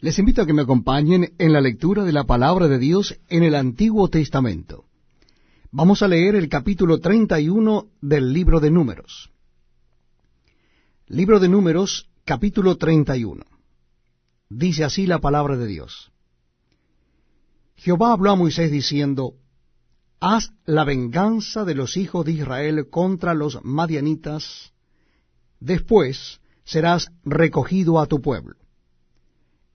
Les invito a que me acompañen en la lectura de la palabra de Dios en el Antiguo Testamento. Vamos a leer el capítulo 31 del libro de Números. Libro de Números, capítulo 31. Dice así la palabra de Dios. Jehová habló a Moisés diciendo, Haz la venganza de los hijos de Israel contra los madianitas, después serás recogido a tu pueblo.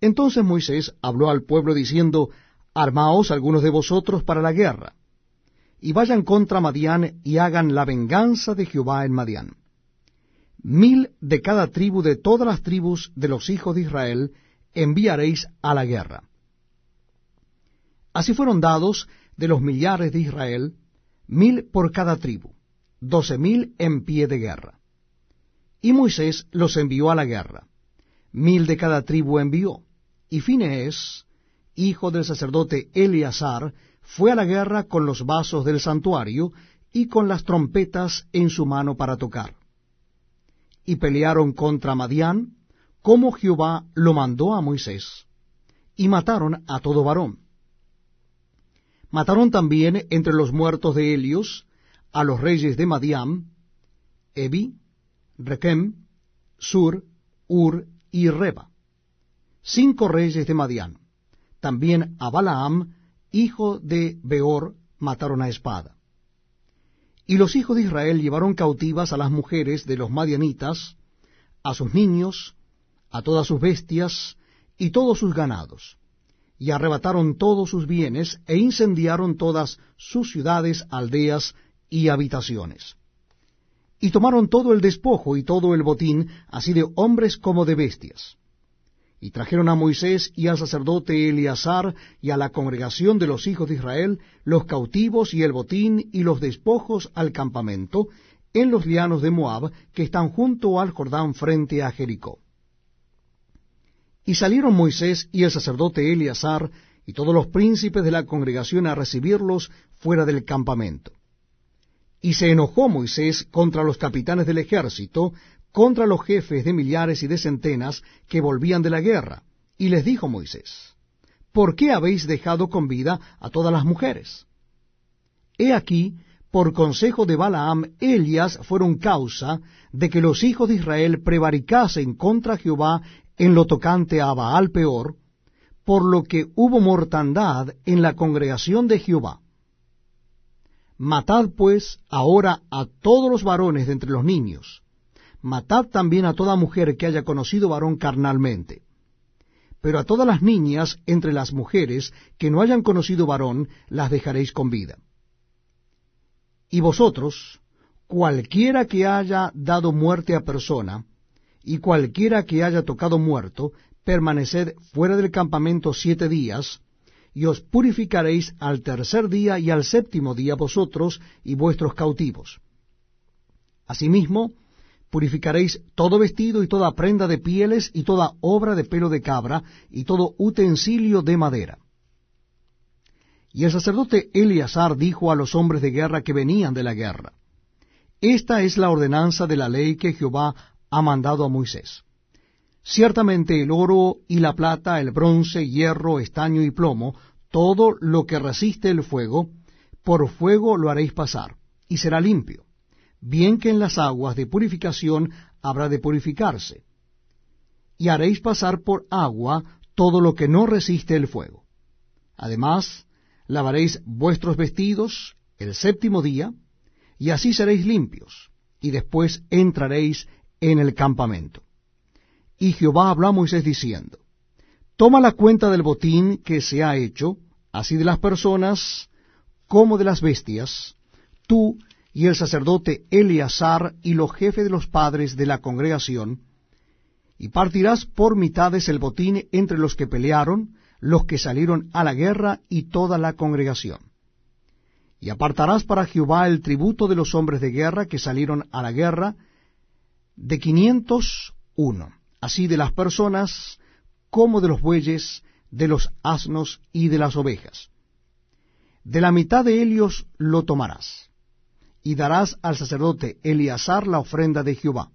Entonces Moisés habló al pueblo diciendo, Armaos algunos de vosotros para la guerra, y vayan contra Madián y hagan la venganza de Jehová en Madián. Mil de cada tribu de todas las tribus de los hijos de Israel enviaréis a la guerra. Así fueron dados de los millares de Israel, mil por cada tribu, doce mil en pie de guerra. Y Moisés los envió a la guerra. Mil de cada tribu envió. Y Finees, hijo del sacerdote Eleazar, fue a la guerra con los vasos del santuario y con las trompetas en su mano para tocar. Y pelearon contra Madián, como Jehová lo mandó a Moisés, y mataron a todo varón. Mataron también entre los muertos de Helios a los reyes de Madián, Ebi, Requem, Sur, Ur y Reba, cinco reyes de Madián. También a Balaam, hijo de Beor, mataron a espada. Y los hijos de Israel llevaron cautivas a las mujeres de los madianitas, a sus niños, a todas sus bestias y todos sus ganados y arrebataron todos sus bienes, e incendiaron todas sus ciudades, aldeas y habitaciones. Y tomaron todo el despojo y todo el botín, así de hombres como de bestias. Y trajeron a Moisés y al sacerdote Eleazar y a la congregación de los hijos de Israel los cautivos y el botín y los despojos al campamento en los llanos de Moab que están junto al Jordán frente a Jericó. Y salieron Moisés y el sacerdote Eleazar y todos los príncipes de la congregación a recibirlos fuera del campamento. Y se enojó Moisés contra los capitanes del ejército, contra los jefes de millares y de centenas que volvían de la guerra, y les dijo Moisés, ¿por qué habéis dejado con vida a todas las mujeres? He aquí, por consejo de Balaam, ellas fueron causa de que los hijos de Israel prevaricasen contra Jehová en lo tocante a Baal peor, por lo que hubo mortandad en la congregación de Jehová. Matad pues ahora a todos los varones de entre los niños, matad también a toda mujer que haya conocido varón carnalmente. Pero a todas las niñas entre las mujeres que no hayan conocido varón, las dejaréis con vida. Y vosotros, cualquiera que haya dado muerte a persona, y cualquiera que haya tocado muerto, permaneced fuera del campamento siete días, y os purificaréis al tercer día y al séptimo día vosotros y vuestros cautivos. Asimismo, purificaréis todo vestido y toda prenda de pieles y toda obra de pelo de cabra y todo utensilio de madera. Y el sacerdote Eleazar dijo a los hombres de guerra que venían de la guerra, Esta es la ordenanza de la ley que Jehová ha mandado a Moisés. Ciertamente el oro y la plata, el bronce, hierro, estaño y plomo, todo lo que resiste el fuego, por fuego lo haréis pasar, y será limpio, bien que en las aguas de purificación habrá de purificarse. Y haréis pasar por agua todo lo que no resiste el fuego. Además, lavaréis vuestros vestidos el séptimo día, y así seréis limpios, y después entraréis en el campamento. Y Jehová habló a Moisés diciendo, Toma la cuenta del botín que se ha hecho, así de las personas como de las bestias, tú y el sacerdote Eleazar y los jefes de los padres de la congregación, y partirás por mitades el botín entre los que pelearon, los que salieron a la guerra y toda la congregación. Y apartarás para Jehová el tributo de los hombres de guerra que salieron a la guerra, de quinientos uno, así de las personas como de los bueyes, de los asnos y de las ovejas. De la mitad de ellos lo tomarás, y darás al sacerdote Eleazar la ofrenda de Jehová,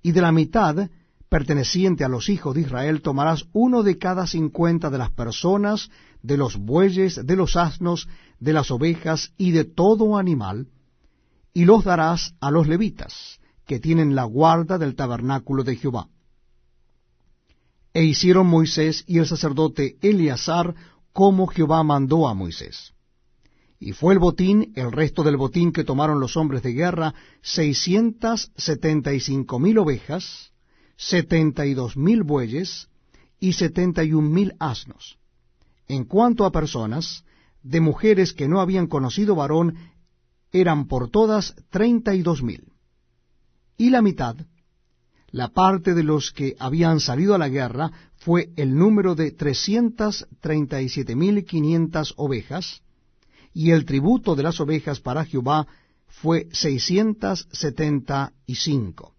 y de la mitad perteneciente a los hijos de Israel, tomarás uno de cada cincuenta de las personas, de los bueyes, de los asnos, de las ovejas y de todo animal, y los darás a los levitas, que tienen la guarda del tabernáculo de Jehová. E hicieron Moisés y el sacerdote Eleazar como Jehová mandó a Moisés. Y fue el botín, el resto del botín que tomaron los hombres de guerra, seiscientas setenta y cinco mil ovejas, setenta y dos mil bueyes y setenta y un mil asnos. En cuanto a personas, de mujeres que no habían conocido varón, eran por todas treinta y dos mil. Y la mitad, la parte de los que habían salido a la guerra, fue el número de trescientas treinta y siete mil quinientas ovejas, y el tributo de las ovejas para Jehová fue seiscientas setenta y cinco.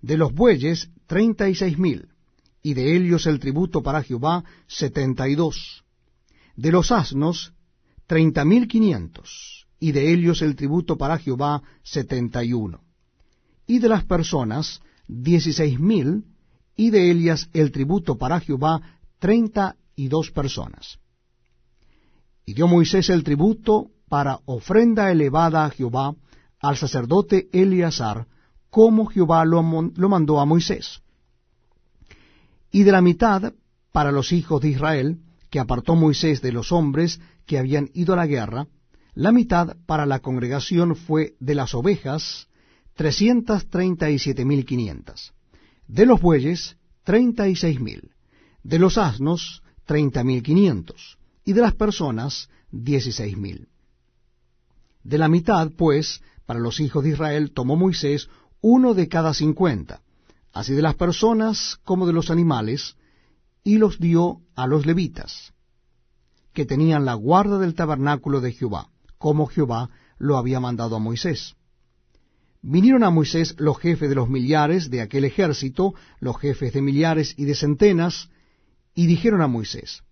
De los bueyes, treinta y seis mil, y de ellos el tributo para Jehová, setenta y dos. De los asnos, treinta mil quinientos, y de ellos el tributo para Jehová, setenta y uno. Y de las personas, dieciséis mil, y de ellas el tributo para Jehová, treinta y dos personas. Y dio Moisés el tributo para ofrenda elevada a Jehová al sacerdote Eleazar, como Jehová lo, lo, mandó a Moisés. Y de la mitad para los hijos de Israel, que apartó Moisés de los hombres que habían ido a la guerra, la mitad para la congregación fue de las ovejas, trescientas treinta y siete mil quinientas, de los bueyes, treinta y seis mil, de los asnos, treinta mil quinientos, y de las personas dieciséis mil. De la mitad, pues, para los hijos de Israel tomó Moisés uno de cada cincuenta, así de las personas como de los animales, y los dio a los levitas, que tenían la guarda del tabernáculo de Jehová, como Jehová lo había mandado a Moisés. Vinieron a Moisés los jefes de los millares de aquel ejército, los jefes de millares y de centenas, y dijeron a Moisés,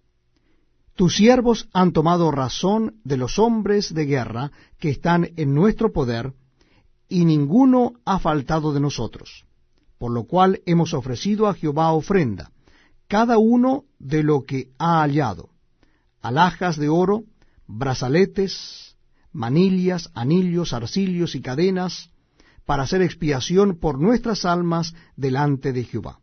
tus siervos han tomado razón de los hombres de guerra que están en nuestro poder, y ninguno ha faltado de nosotros, por lo cual hemos ofrecido a Jehová ofrenda, cada uno de lo que ha hallado, alhajas de oro, brazaletes, manillas, anillos, arcillos y cadenas, para hacer expiación por nuestras almas delante de Jehová.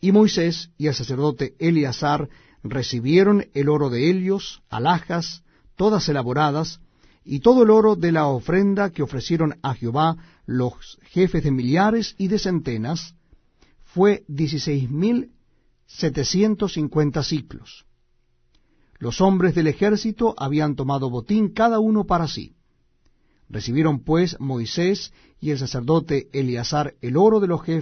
Y Moisés y el sacerdote Eleazar recibieron el oro de Helios, alhajas, todas elaboradas, y todo el oro de la ofrenda que ofrecieron a Jehová los jefes de millares y de centenas, fue dieciséis mil setecientos cincuenta ciclos. Los hombres del ejército habían tomado botín cada uno para sí. Recibieron pues Moisés y el sacerdote Eleazar el oro de los jefes